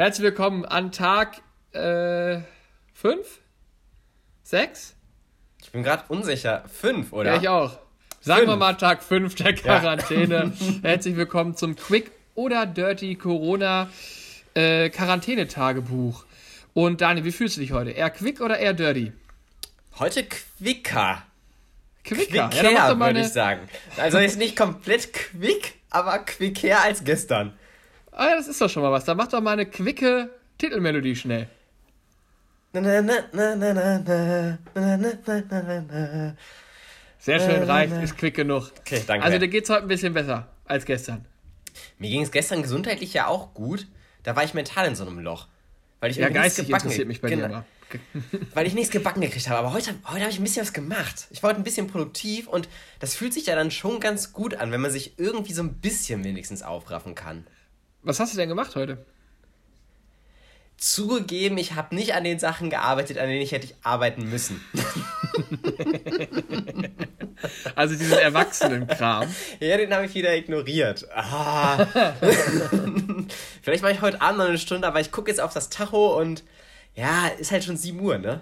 Herzlich willkommen an Tag 5? Äh, 6? Ich bin gerade unsicher. 5, oder? Ja, ich auch. Sagen fünf. wir mal Tag 5 der Quarantäne. Ja. Herzlich willkommen zum Quick oder Dirty Corona äh, Quarantänetagebuch. Und Daniel, wie fühlst du dich heute? Eher quick oder eher dirty? Heute quicker. Quicker, quicker ja, würde ich sagen. Also ist nicht komplett quick, aber quicker als gestern. Ah ja, das ist doch schon mal was. Dann mach doch mal eine quicke Titelmelodie schnell. Sehr schön, reicht, ist quick genug. Okay, danke. Also dir geht's heute ein bisschen besser als gestern. Mir ging es gestern gesundheitlich ja auch gut. Da war ich mental in so einem Loch. Weil ich ja, geistig interessiert mich bei genau, dir Weil ich nichts gebacken gekriegt habe. Aber heute, heute habe ich ein bisschen was gemacht. Ich war heute ein bisschen produktiv und das fühlt sich ja dann schon ganz gut an, wenn man sich irgendwie so ein bisschen wenigstens aufraffen kann. Was hast du denn gemacht heute? Zugegeben, ich habe nicht an den Sachen gearbeitet, an denen ich hätte arbeiten müssen. also diesen Erwachsenenkram. Ja, den habe ich wieder ignoriert. Ah. Vielleicht mache ich heute Abend noch eine Stunde, aber ich gucke jetzt auf das Tacho und ja, ist halt schon 7 Uhr, ne?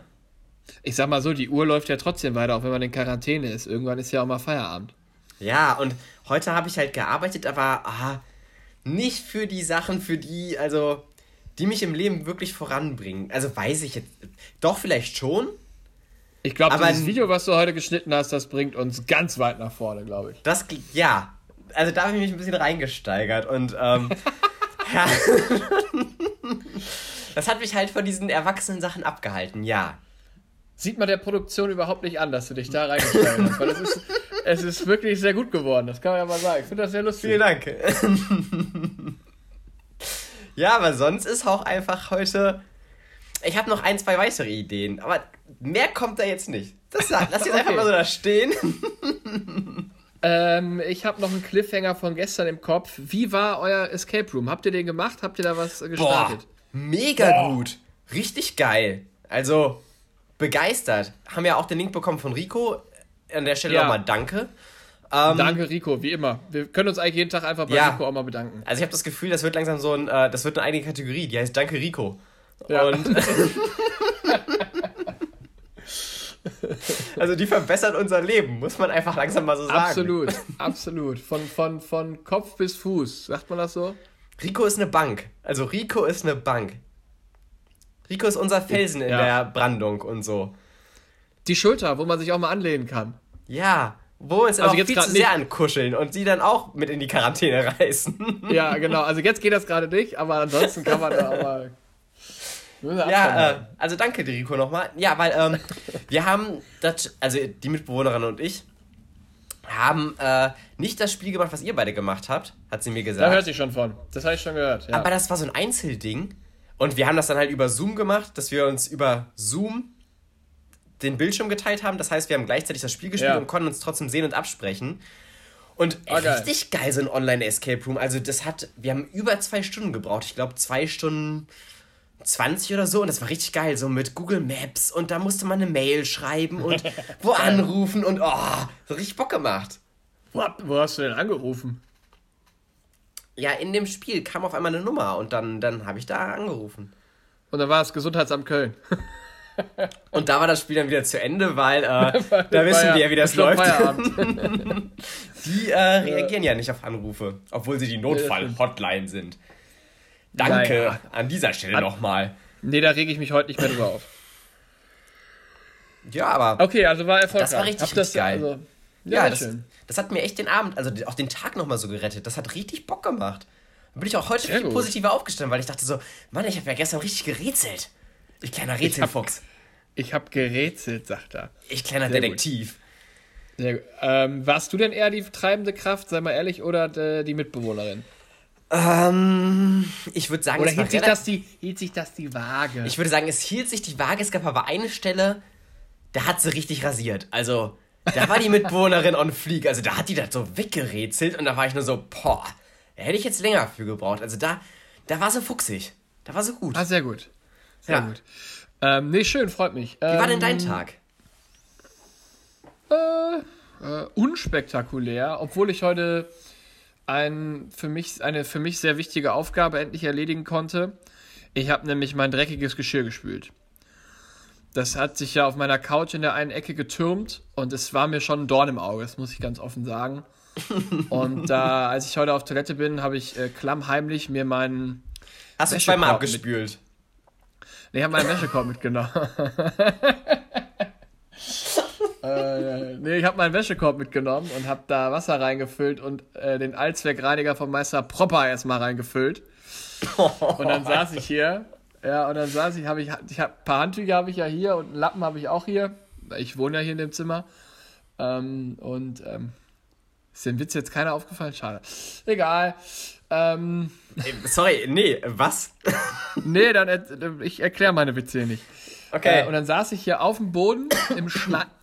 Ich sag mal so, die Uhr läuft ja trotzdem weiter, auch wenn man in Quarantäne ist. Irgendwann ist ja auch mal Feierabend. Ja, und heute habe ich halt gearbeitet, aber ah, nicht für die Sachen, für die, also, die mich im Leben wirklich voranbringen. Also weiß ich jetzt, doch vielleicht schon. Ich glaube, das Video, was du heute geschnitten hast, das bringt uns ganz weit nach vorne, glaube ich. Das, ja. Also da habe ich mich ein bisschen reingesteigert und, ähm, ja. das hat mich halt von diesen erwachsenen Sachen abgehalten, ja. Sieht man der Produktion überhaupt nicht an, dass du dich da reingesteigert hast, weil es ist, es ist wirklich sehr gut geworden, das kann man ja mal sagen. Ich finde das sehr lustig. Vielen Dank. Ja, aber sonst ist auch einfach heute. Ich habe noch ein, zwei weitere Ideen, aber mehr kommt da jetzt nicht. Das lass jetzt okay. einfach mal so da stehen. Ähm, ich habe noch einen Cliffhanger von gestern im Kopf. Wie war euer Escape Room? Habt ihr den gemacht? Habt ihr da was gestartet? Boah, mega Boah. gut. Richtig geil. Also, begeistert. Haben ja auch den Link bekommen von Rico. An der Stelle ja. nochmal danke. Ähm, danke, Rico, wie immer. Wir können uns eigentlich jeden Tag einfach bei ja. Rico auch mal bedanken. Also ich habe das Gefühl, das wird langsam so ein, äh, das wird eine eigene Kategorie, die heißt Danke Rico. Ja. Und also die verbessert unser Leben, muss man einfach langsam mal so sagen. Absolut, absolut. Von, von, von Kopf bis Fuß, sagt man das so? Rico ist eine Bank. Also Rico ist eine Bank. Rico ist unser Felsen in der Brandung und so. Die Schulter, wo man sich auch mal anlehnen kann. Ja, wo uns also auch viel zu sehr ankuscheln und sie dann auch mit in die Quarantäne reißen. Ja, genau. Also jetzt geht das gerade nicht, aber ansonsten kann man da auch mal. Ja, äh, also danke, Rico, nochmal. Ja, weil ähm, wir haben, das, also die Mitbewohnerin und ich, haben äh, nicht das Spiel gemacht, was ihr beide gemacht habt, hat sie mir gesagt. Da hört sie schon von. Das habe ich schon gehört. Ja. Aber das war so ein Einzelding. Und wir haben das dann halt über Zoom gemacht, dass wir uns über Zoom den Bildschirm geteilt haben. Das heißt, wir haben gleichzeitig das Spiel gespielt ja. und konnten uns trotzdem sehen und absprechen. Und oh, richtig geil. geil, so ein Online-Escape Room. Also, das hat, wir haben über zwei Stunden gebraucht. Ich glaube, zwei Stunden 20 oder so. Und das war richtig geil, so mit Google Maps. Und da musste man eine Mail schreiben und wo anrufen und oh, so richtig Bock gemacht. Wo, wo hast du denn angerufen? Ja, in dem Spiel kam auf einmal eine Nummer und dann, dann habe ich da angerufen. Und dann war es Gesundheitsamt Köln. und da war das Spiel dann wieder zu Ende, weil äh, da wissen wir ja, wie das läuft. die äh, reagieren ja nicht auf Anrufe, obwohl sie die Notfall-Hotline sind. Danke naja. an dieser Stelle nochmal. Nee, da rege ich mich heute nicht mehr drüber auf. Ja, aber. Okay, also war erfolgreich. Das war richtig, richtig geil. Also, ja, ja das, das, hat mir echt den Abend, also auch den Tag nochmal so gerettet. Das hat richtig Bock gemacht. Da bin ich auch heute Sehr viel gut. positiver aufgestanden, weil ich dachte so, Mann, ich habe ja gestern richtig gerätselt. Ich kleiner Rätselfuchs. Ich habe hab gerätselt, sagt er. Ich kleiner Sehr Detektiv. Gut. Sehr gut. Ähm, warst du denn eher die treibende Kraft, sei mal ehrlich, oder die Mitbewohnerin? Ähm, ich würde sagen, oder hielt sich, das die, hielt sich das die Waage? Ich würde sagen, es hielt sich die Waage. Es gab aber eine Stelle, da hat sie richtig rasiert. Also, da war die Mitbewohnerin on fleek. Also, da hat die das so weggerätselt und da war ich nur so, boah, da hätte ich jetzt länger für gebraucht. Also, da, da war sie fuchsig. Da war sie gut. Ah, sehr gut. Sehr ja. gut. Ähm, nee, schön, freut mich. Wie ähm, war denn dein ähm, Tag? Äh, äh, unspektakulär, obwohl ich heute ein, für mich, eine für mich sehr wichtige Aufgabe endlich erledigen konnte. Ich habe nämlich mein dreckiges Geschirr gespült. Das hat sich ja auf meiner Couch in der einen Ecke getürmt und es war mir schon ein Dorn im Auge, das muss ich ganz offen sagen. Und da, äh, als ich heute auf Toilette bin, habe ich äh, klammheimlich mir meinen. Hast du zweimal abgespült? Nee, ich habe meinen Wäschekorb mitgenommen. äh, nee, ich habe meinen Wäschekorb mitgenommen und habe da Wasser reingefüllt und äh, den Allzweckreiniger vom Meister Propper erstmal reingefüllt. Und dann saß ich hier ja, und dann saß ich, habe ich, ich hab, ein paar Handtücher habe ich ja hier und einen Lappen habe ich auch hier. Ich wohne ja hier in dem Zimmer. Ähm, und ähm, ist dem Witz jetzt keiner aufgefallen? Schade. Egal. Ähm, Sorry, nee, was? nee, dann ich erkläre meine Witze hier nicht. Okay. Äh, und dann saß ich hier auf dem Boden im,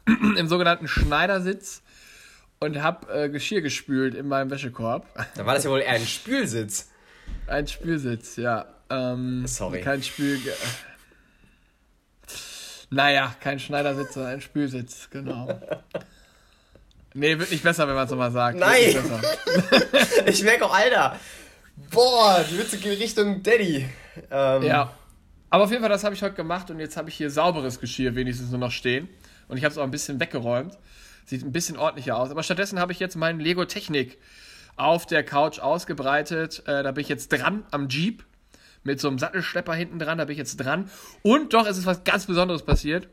im sogenannten Schneidersitz und habe äh, Geschirr gespült in meinem Wäschekorb. Da war das ja wohl eher ein Spülsitz. Ein Spülsitz, ja. Ähm, Sorry. Kein Spül. Naja, kein Schneidersitz, sondern ein Spülsitz, genau. Nee, wird nicht besser, wenn man es nochmal sagt. Nein! ich merke auch, Alter. Boah, die Witze gehen Richtung Daddy. Ähm. Ja. Aber auf jeden Fall, das habe ich heute gemacht und jetzt habe ich hier sauberes Geschirr wenigstens nur noch stehen. Und ich habe es auch ein bisschen weggeräumt. Sieht ein bisschen ordentlicher aus. Aber stattdessen habe ich jetzt meinen Lego Technik auf der Couch ausgebreitet. Äh, da bin ich jetzt dran am Jeep mit so einem Sattelschlepper hinten dran. Da bin ich jetzt dran. Und doch, es ist was ganz Besonderes passiert.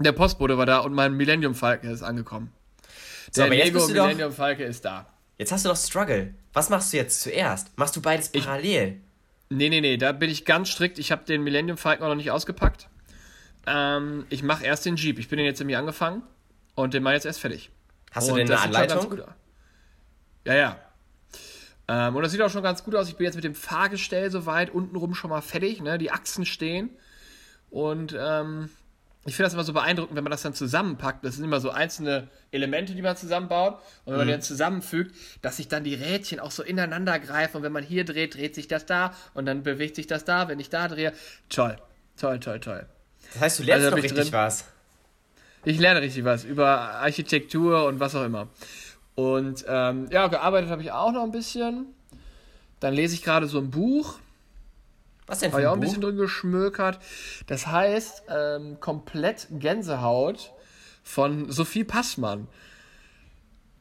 Der Postbote war da und mein Millennium Falke ist angekommen. So, der Lego Millennium doch, Falke ist da. Jetzt hast du doch Struggle. Was machst du jetzt zuerst? Machst du beides parallel? Ich, nee, nee, nee, da bin ich ganz strikt. Ich habe den Millennium Falcon noch nicht ausgepackt. Ähm, ich mache erst den Jeep. Ich bin den jetzt irgendwie angefangen und den mache jetzt erst fertig. Hast du und denn eine Anleitung? Ja, ja. Ähm, und das sieht auch schon ganz gut aus. Ich bin jetzt mit dem Fahrgestell soweit, untenrum schon mal fertig. Ne? Die Achsen stehen. Und ähm, ich finde das immer so beeindruckend, wenn man das dann zusammenpackt. Das sind immer so einzelne Elemente, die man zusammenbaut. Und wenn man mhm. die dann zusammenfügt, dass sich dann die Rädchen auch so ineinander greifen. Und wenn man hier dreht, dreht sich das da. Und dann bewegt sich das da, wenn ich da drehe. Toll. Toll, toll, toll. Das heißt, du lernst also, richtig drin. was. Ich lerne richtig was über Architektur und was auch immer. Und ähm, ja, gearbeitet habe ich auch noch ein bisschen. Dann lese ich gerade so ein Buch. Was denn für ein ich auch ein bisschen drin geschmökert. Das heißt, ähm, komplett Gänsehaut von Sophie Passmann.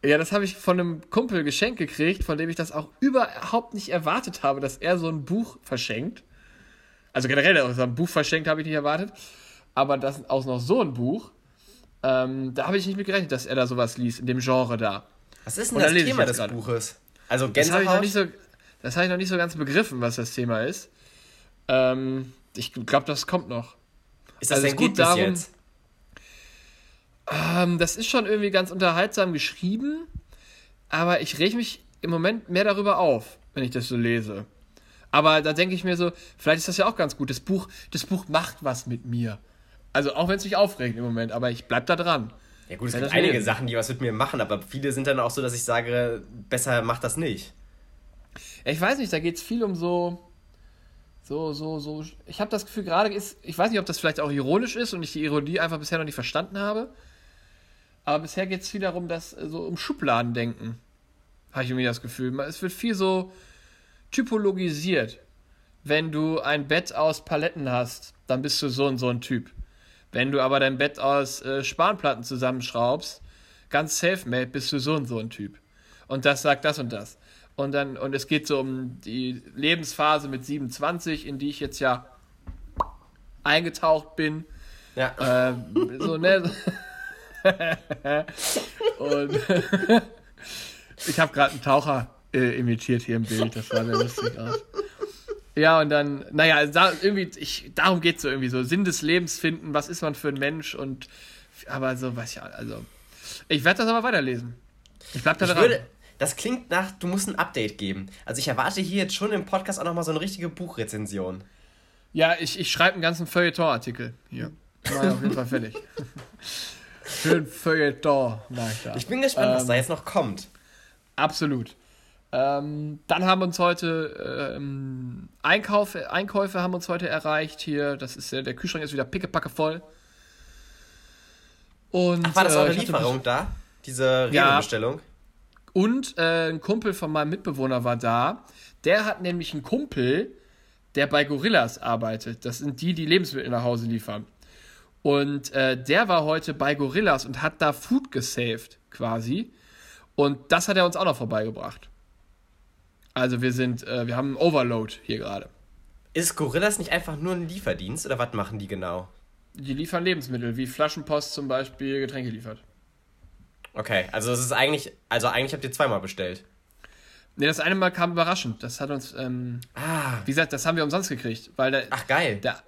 Ja, das habe ich von einem Kumpel geschenkt gekriegt, von dem ich das auch überhaupt nicht erwartet habe, dass er so ein Buch verschenkt. Also generell, dass er ein Buch verschenkt, habe ich nicht erwartet. Aber das auch noch so ein Buch, ähm, da habe ich nicht mit gerechnet, dass er da sowas liest, in dem Genre da. Was ist denn das Thema des grade. Buches? Also Gänsehaut? Das habe ich, noch nicht so, das hab ich noch nicht so ganz begriffen, was das Thema ist. Ähm, ich glaube, das kommt noch. Ist das also denn gut bis darum, jetzt? Ähm, das ist schon irgendwie ganz unterhaltsam geschrieben, aber ich reg mich im Moment mehr darüber auf, wenn ich das so lese. Aber da denke ich mir so, vielleicht ist das ja auch ganz gut. Das Buch, das Buch macht was mit mir. Also auch wenn es mich aufregt im Moment, aber ich bleib da dran. Ja gut, es gibt einige. Sachen, die was mit mir machen, aber viele sind dann auch so, dass ich sage, besser mach das nicht. Ich weiß nicht, da geht es viel um so, so, so, so. Ich habe das Gefühl, gerade ist, ich weiß nicht, ob das vielleicht auch ironisch ist und ich die Ironie einfach bisher noch nicht verstanden habe. Aber bisher geht es viel darum, dass äh, so um Schubladendenken. Habe ich irgendwie das Gefühl. Es wird viel so typologisiert. Wenn du ein Bett aus Paletten hast, dann bist du so und so ein Typ. Wenn du aber dein Bett aus äh, Spanplatten zusammenschraubst, ganz self-made bist du so und so ein Typ. Und das sagt das und das. Und dann, und es geht so um die Lebensphase mit 27, in die ich jetzt ja eingetaucht bin. Ja. Äh, so, ne? und ich habe gerade einen Taucher äh, imitiert hier im Bild, das sah sehr lustig aus. Ja, und dann, naja, da, irgendwie, ich, darum geht es so irgendwie so. Sinn des Lebens finden, was ist man für ein Mensch und, aber so, weiß ich, also, ich werde das aber weiterlesen. Ich bleib da ich dran. Würde, das klingt nach, du musst ein Update geben. Also ich erwarte hier jetzt schon im Podcast auch nochmal so eine richtige Buchrezension. Ja, ich, ich schreibe einen ganzen Feuilleton-Artikel hier. Mal auf jeden Fall fertig. Schön Feuilleton, mach ich da. Ich bin gespannt, ähm, was da jetzt noch kommt. Absolut. Ähm, dann haben uns heute ähm, Einkauf, Einkäufe haben uns heute erreicht hier. Das ist der Kühlschrank ist wieder pickepacke voll. Und, Ach, war das auch eine äh, Lieferung da? Diese Rewe-Bestellung? Ja. Und äh, ein Kumpel von meinem Mitbewohner war da. Der hat nämlich einen Kumpel, der bei Gorillas arbeitet. Das sind die, die Lebensmittel nach Hause liefern. Und äh, der war heute bei Gorillas und hat da Food gesaved, quasi. Und das hat er uns auch noch vorbeigebracht. Also wir sind, äh, wir haben einen Overload hier gerade. Ist Gorillas nicht einfach nur ein Lieferdienst oder was machen die genau? Die liefern Lebensmittel, wie Flaschenpost zum Beispiel Getränke liefert. Okay, also es ist eigentlich, also eigentlich habt ihr zweimal bestellt. Ne, das eine Mal kam überraschend. Das hat uns, ähm, ah. wie gesagt, das haben wir umsonst gekriegt, weil der, Ach geil. Der,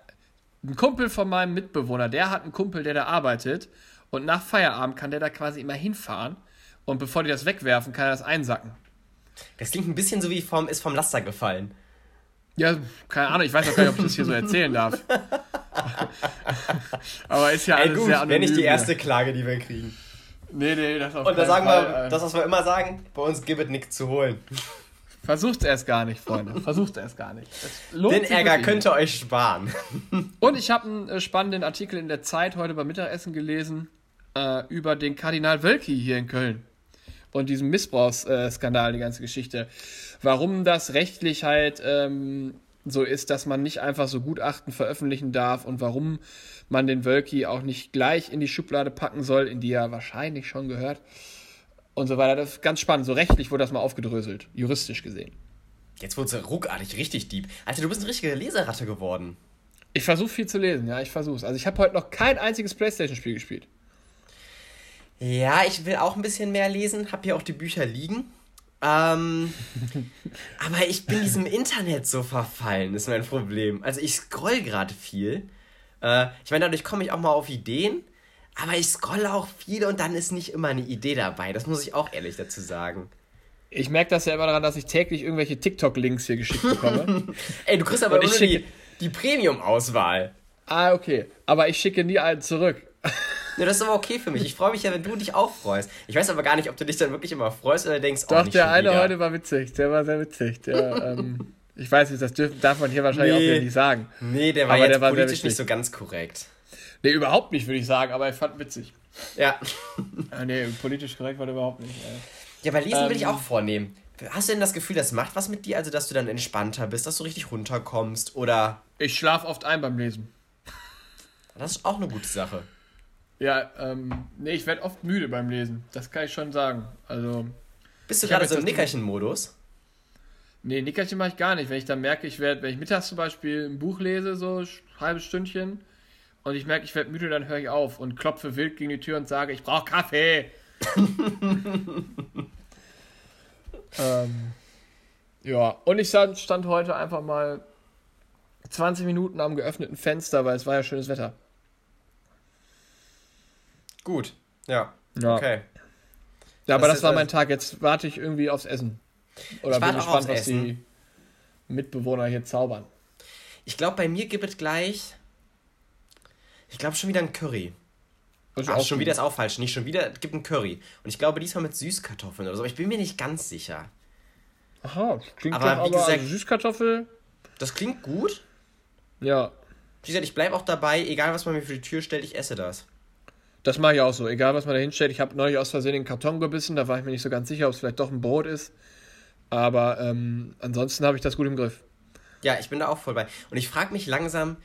ein Kumpel von meinem Mitbewohner, der hat einen Kumpel, der da arbeitet und nach Feierabend kann der da quasi immer hinfahren und bevor die das wegwerfen, kann er das einsacken. Das klingt ein bisschen so wie vom, ist vom Laster gefallen. Ja, keine Ahnung, ich weiß auch gar nicht, ob ich das hier so erzählen darf. Aber ist ja alles Ey, gut, sehr anonym. Wäre nicht die erste Klage, die wir kriegen. Nee, nee, das auf Und da sagen Fall, wir, äh, das, was wir immer sagen, bei uns gibt es nichts zu holen. Versucht erst gar nicht, Freunde. Versucht erst gar nicht. Den Ärger könnt ihr euch sparen. Und ich habe einen äh, spannenden Artikel in der Zeit heute beim Mittagessen gelesen äh, über den Kardinal Wölki hier in Köln und diesen Missbrauchsskandal, die ganze Geschichte. Warum das rechtlich halt ähm, so ist, dass man nicht einfach so Gutachten veröffentlichen darf und warum man den Wölki auch nicht gleich in die Schublade packen soll, in die er wahrscheinlich schon gehört und so weiter. Das ist ganz spannend. So rechtlich wurde das mal aufgedröselt, juristisch gesehen. Jetzt wurde es ruckartig richtig deep. Alter, du bist eine richtige Leseratte geworden. Ich versuche viel zu lesen, ja, ich versuche Also ich habe heute noch kein einziges Playstation-Spiel gespielt. Ja, ich will auch ein bisschen mehr lesen, habe hier auch die Bücher liegen. Ähm, aber ich bin diesem Internet so verfallen, ist mein Problem. Also ich scroll gerade viel. Äh, ich meine, dadurch komme ich auch mal auf Ideen, aber ich scroll auch viel und dann ist nicht immer eine Idee dabei. Das muss ich auch ehrlich dazu sagen. Ich merke das ja immer daran, dass ich täglich irgendwelche TikTok-Links hier geschickt bekomme. Ey, du kriegst aber nur die, die Premium-Auswahl. Ah, okay. Aber ich schicke nie einen zurück. Ne, das ist aber okay für mich. Ich freue mich ja, wenn du dich auch freust. Ich weiß aber gar nicht, ob du dich dann wirklich immer freust oder denkst, oh, Doch, der eine wieder. heute war witzig. Der war sehr witzig. Der, ähm, ich weiß nicht, das dürf, darf man hier wahrscheinlich nee. auch wieder nicht sagen. Nee, der war aber jetzt der war politisch nicht so ganz korrekt. Nee, überhaupt nicht, würde ich sagen, aber ich fand witzig. Ja. ah, nee, politisch korrekt war der überhaupt nicht. Ey. Ja, aber lesen ähm, will ich ähm, auch vornehmen. Hast du denn das Gefühl, das macht was mit dir? Also, dass du dann entspannter bist, dass du richtig runterkommst oder. Ich schlafe oft ein beim Lesen. Das ist auch eine gute Sache. Ja, ähm, nee, ich werde oft müde beim Lesen. Das kann ich schon sagen. Also. Bist du gerade so im Nickerchen-Modus? Nee, Nickerchen mache ich gar nicht. Wenn ich dann merke, ich werde, wenn ich mittags zum Beispiel ein Buch lese, so ein halbes Stündchen, und ich merke, ich werde müde, dann höre ich auf und klopfe wild gegen die Tür und sage, ich brauche Kaffee. ähm, ja, und ich stand heute einfach mal 20 Minuten am geöffneten Fenster, weil es war ja schönes Wetter. Gut, ja. ja. Okay. Ja, aber das, das war mein Tag. Jetzt warte ich irgendwie aufs Essen. Oder bin gespannt, was Essen. die Mitbewohner hier zaubern. Ich glaube, bei mir gibt es gleich. Ich glaube schon wieder ein Curry. Ach, schon wieder ist auch falsch. Nicht schon wieder, es gibt ein Curry. Und ich glaube diesmal mit Süßkartoffeln oder so. Aber ich bin mir nicht ganz sicher. Aha, klingt aber, doch, wie gesagt, also Süßkartoffel. Das klingt gut. Ja. Wie gesagt, ich bleibe auch dabei, egal was man mir für die Tür stellt, ich esse das. Das mache ich auch so, egal was man da hinstellt. Ich habe neulich aus Versehen den Karton gebissen, da war ich mir nicht so ganz sicher, ob es vielleicht doch ein Brot ist. Aber ähm, ansonsten habe ich das gut im Griff. Ja, ich bin da auch voll bei. Und ich frage mich langsam,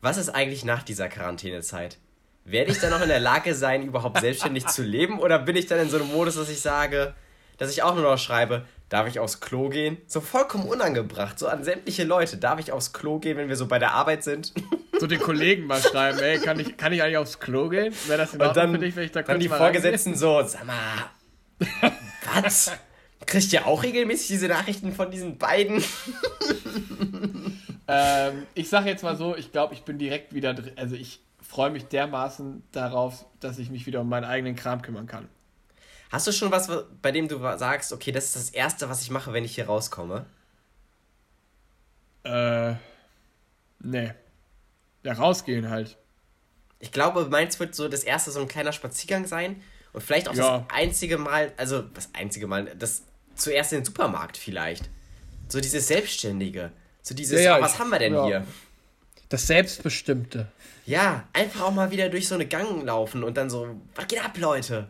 was ist eigentlich nach dieser Quarantänezeit? Werde ich dann noch in der Lage sein, überhaupt selbstständig zu leben? Oder bin ich dann in so einem Modus, dass ich sage, dass ich auch nur noch schreibe, darf ich aufs Klo gehen? So vollkommen unangebracht, so an sämtliche Leute. Darf ich aufs Klo gehen, wenn wir so bei der Arbeit sind? So den Kollegen mal schreiben, ey, kann ich, kann ich eigentlich aufs Klo gehen? Wäre das in Ordnung dann, für dich, wenn ich da kurz Dann die Vorgesetzten so, sag mal, was? Kriegt ihr auch regelmäßig diese Nachrichten von diesen beiden? ähm, ich sag jetzt mal so, ich glaube, ich bin direkt wieder drin. Also ich freue mich dermaßen darauf, dass ich mich wieder um meinen eigenen Kram kümmern kann. Hast du schon was, bei dem du sagst, okay, das ist das Erste, was ich mache, wenn ich hier rauskomme? Äh, nee. Ja, rausgehen halt. Ich glaube, meins wird so das erste so ein kleiner Spaziergang sein und vielleicht auch ja. das einzige Mal, also das einzige Mal, das zuerst in den Supermarkt vielleicht. So dieses Selbstständige. So dieses, ja, ja, oh, was ich, haben wir denn hier? Das Selbstbestimmte. Ja, einfach auch mal wieder durch so eine Gang laufen und dann so, was geht ab, Leute?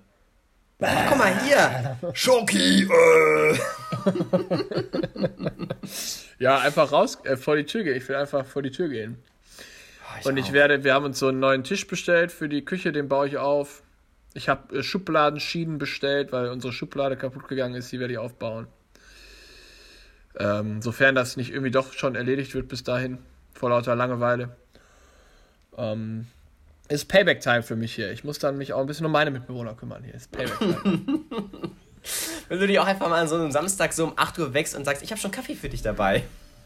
Ach, guck mal hier. Schoki. Äh. Ja, einfach raus, äh, vor die Tür gehen. Ich will einfach vor die Tür gehen. Oh, ich und ich auch. werde, wir haben uns so einen neuen Tisch bestellt für die Küche, den baue ich auf. Ich habe äh, Schubladenschienen bestellt, weil unsere Schublade kaputt gegangen ist, die werde ich aufbauen. Ähm, sofern das nicht irgendwie doch schon erledigt wird bis dahin, vor lauter Langeweile. Ähm, ist Payback-Time für mich hier. Ich muss dann mich auch ein bisschen um meine Mitbewohner kümmern hier. Ist Payback-Time. Wenn du dich auch einfach mal an so einem Samstag so um 8 Uhr wächst und sagst, ich habe schon Kaffee für dich dabei.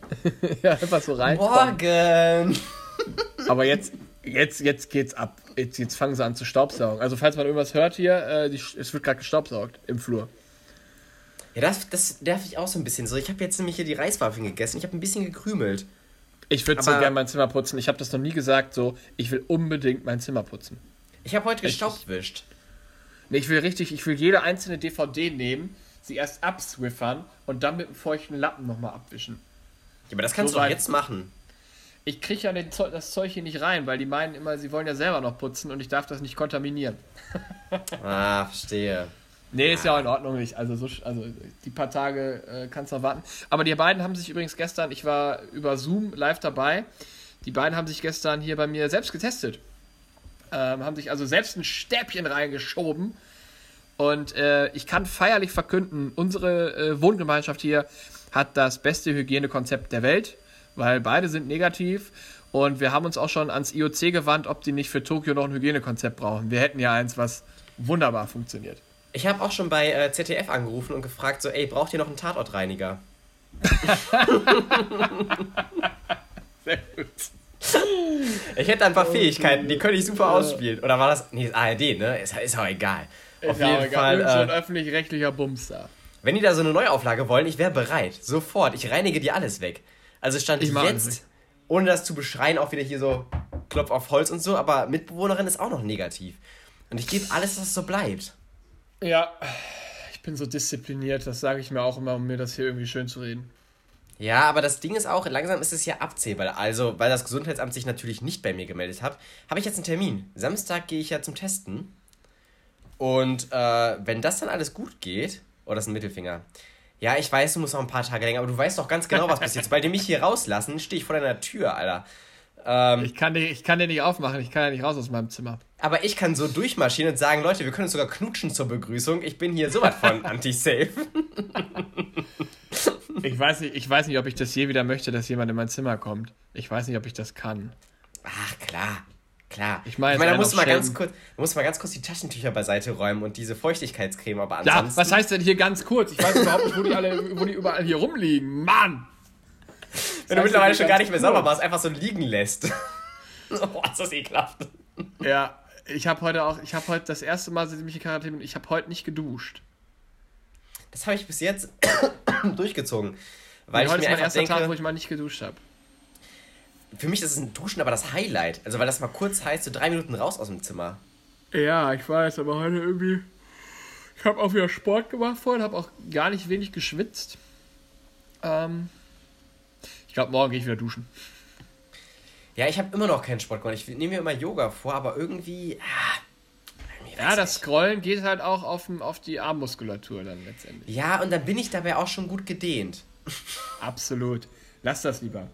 ja, einfach so rein. Morgen! Aber jetzt, jetzt, jetzt geht's ab. Jetzt, jetzt fangen sie an zu staubsaugen. Also falls man irgendwas hört hier, äh, die, es wird gerade gestaubsaugt im Flur. Ja, das, das nervt ich auch so ein bisschen so. Ich habe jetzt nämlich hier die Reiswaffeln gegessen. Ich habe ein bisschen gekrümelt. Ich würde so gerne mein Zimmer putzen. Ich habe das noch nie gesagt, so, ich will unbedingt mein Zimmer putzen. Ich habe heute gestaubwischt. Nee, ich will richtig, ich will jede einzelne DVD nehmen, sie erst abswiffern und dann mit einem feuchten Lappen nochmal abwischen. Ja, aber das kannst so du doch jetzt machen. Ich kriege ja den, das Zeug hier nicht rein, weil die meinen immer, sie wollen ja selber noch putzen und ich darf das nicht kontaminieren. ah, verstehe. Nee, ist ja auch in Ordnung nicht. Also, so, also die paar Tage äh, kannst du noch warten. Aber die beiden haben sich übrigens gestern, ich war über Zoom live dabei, die beiden haben sich gestern hier bei mir selbst getestet. Ähm, haben sich also selbst ein Stäbchen reingeschoben. Und äh, ich kann feierlich verkünden, unsere äh, Wohngemeinschaft hier hat das beste Hygienekonzept der Welt, weil beide sind negativ. Und wir haben uns auch schon ans IOC gewandt, ob die nicht für Tokio noch ein Hygienekonzept brauchen. Wir hätten ja eins, was wunderbar funktioniert. Ich habe auch schon bei äh, ZDF angerufen und gefragt, so, ey, braucht ihr noch einen Tatortreiniger? Sehr gut. Ich hätte ein paar Fähigkeiten, die könnte ich super ausspielen. Oder war das. Nee, ARD, ne? Ist, ist auch egal. Ist Auf jeden Fall. Äh, so ein öffentlich-rechtlicher Bumster. Wenn die da so eine Neuauflage wollen, ich wäre bereit. Sofort. Ich reinige dir alles weg. Also stand ich jetzt, ohne das zu beschreien, auch wieder hier so Klopf auf Holz und so, aber Mitbewohnerin ist auch noch negativ. Und ich gebe alles, dass es so bleibt. Ja, ich bin so diszipliniert, das sage ich mir auch immer, um mir das hier irgendwie schön zu reden. Ja, aber das Ding ist auch, langsam ist es ja abzählbar. Also, weil das Gesundheitsamt sich natürlich nicht bei mir gemeldet hat, habe ich jetzt einen Termin. Samstag gehe ich ja zum Testen. Und äh, wenn das dann alles gut geht, oh, das ist ein Mittelfinger. Ja, ich weiß, du musst noch ein paar Tage länger, aber du weißt doch ganz genau, was passiert. Sobald die mich hier rauslassen, stehe ich vor deiner Tür, Alter. Ähm, ich, kann dir, ich kann dir nicht aufmachen, ich kann ja nicht raus aus meinem Zimmer. Aber ich kann so durchmarschieren und sagen, Leute, wir können uns sogar knutschen zur Begrüßung. Ich bin hier sowas von anti-safe. ich, weiß nicht, ich weiß nicht, ob ich das je wieder möchte, dass jemand in mein Zimmer kommt. Ich weiß nicht, ob ich das kann. Ach, klar. Klar. Ich meine, ich mein, da muss mal ganz kurz, da muss mal ganz kurz die Taschentücher beiseite räumen und diese Feuchtigkeitscreme, aber ansonsten. Ja, was heißt denn hier ganz kurz? Ich weiß überhaupt nicht, wo die alle, wo die überall hier rumliegen. Mann! Wenn du mittlerweile schon gar nicht mehr sauber machst, einfach so liegen lässt. oh, ist das ekelhaft. Ja, ich habe heute auch, ich habe heute das erste Mal, seitdem ich in Quarantäne bin, ich habe heute nicht geduscht. Das habe ich bis jetzt durchgezogen. Weil nee, heute ich mir ist mein erster denke, Tag, wo ich mal nicht geduscht habe. Für mich ist es ein Duschen aber das Highlight. Also weil das mal kurz heißt, so drei Minuten raus aus dem Zimmer. Ja, ich weiß, aber heute irgendwie. Ich habe auch wieder Sport gemacht vorhin, habe auch gar nicht wenig geschwitzt. Ähm, ich glaube, morgen gehe ich wieder duschen. Ja, ich habe immer noch keinen Sport gemacht. Ich nehme mir immer Yoga vor, aber irgendwie. Ah, ja, das Scrollen geht halt auch auf, auf die Armmuskulatur dann letztendlich. Ja, und dann bin ich dabei auch schon gut gedehnt. Absolut. Lass das lieber.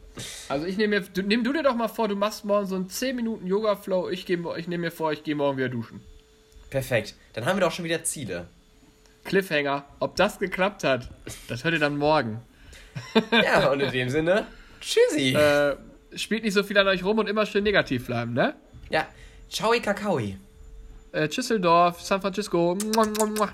Also ich nehme mir, du, nimm du dir doch mal vor, du machst morgen so einen 10 Minuten Yoga-Flow. Ich, ich nehme mir vor, ich gehe morgen wieder duschen. Perfekt. Dann haben wir doch schon wieder Ziele. Cliffhanger. Ob das geklappt hat, das hört ihr dann morgen. Ja, und in dem Sinne, tschüssi. Äh, spielt nicht so viel an euch rum und immer schön negativ bleiben, ne? Ja. Ciao, Kakaoi. Äh, Düsseldorf, San Francisco. Mua, mua, mua.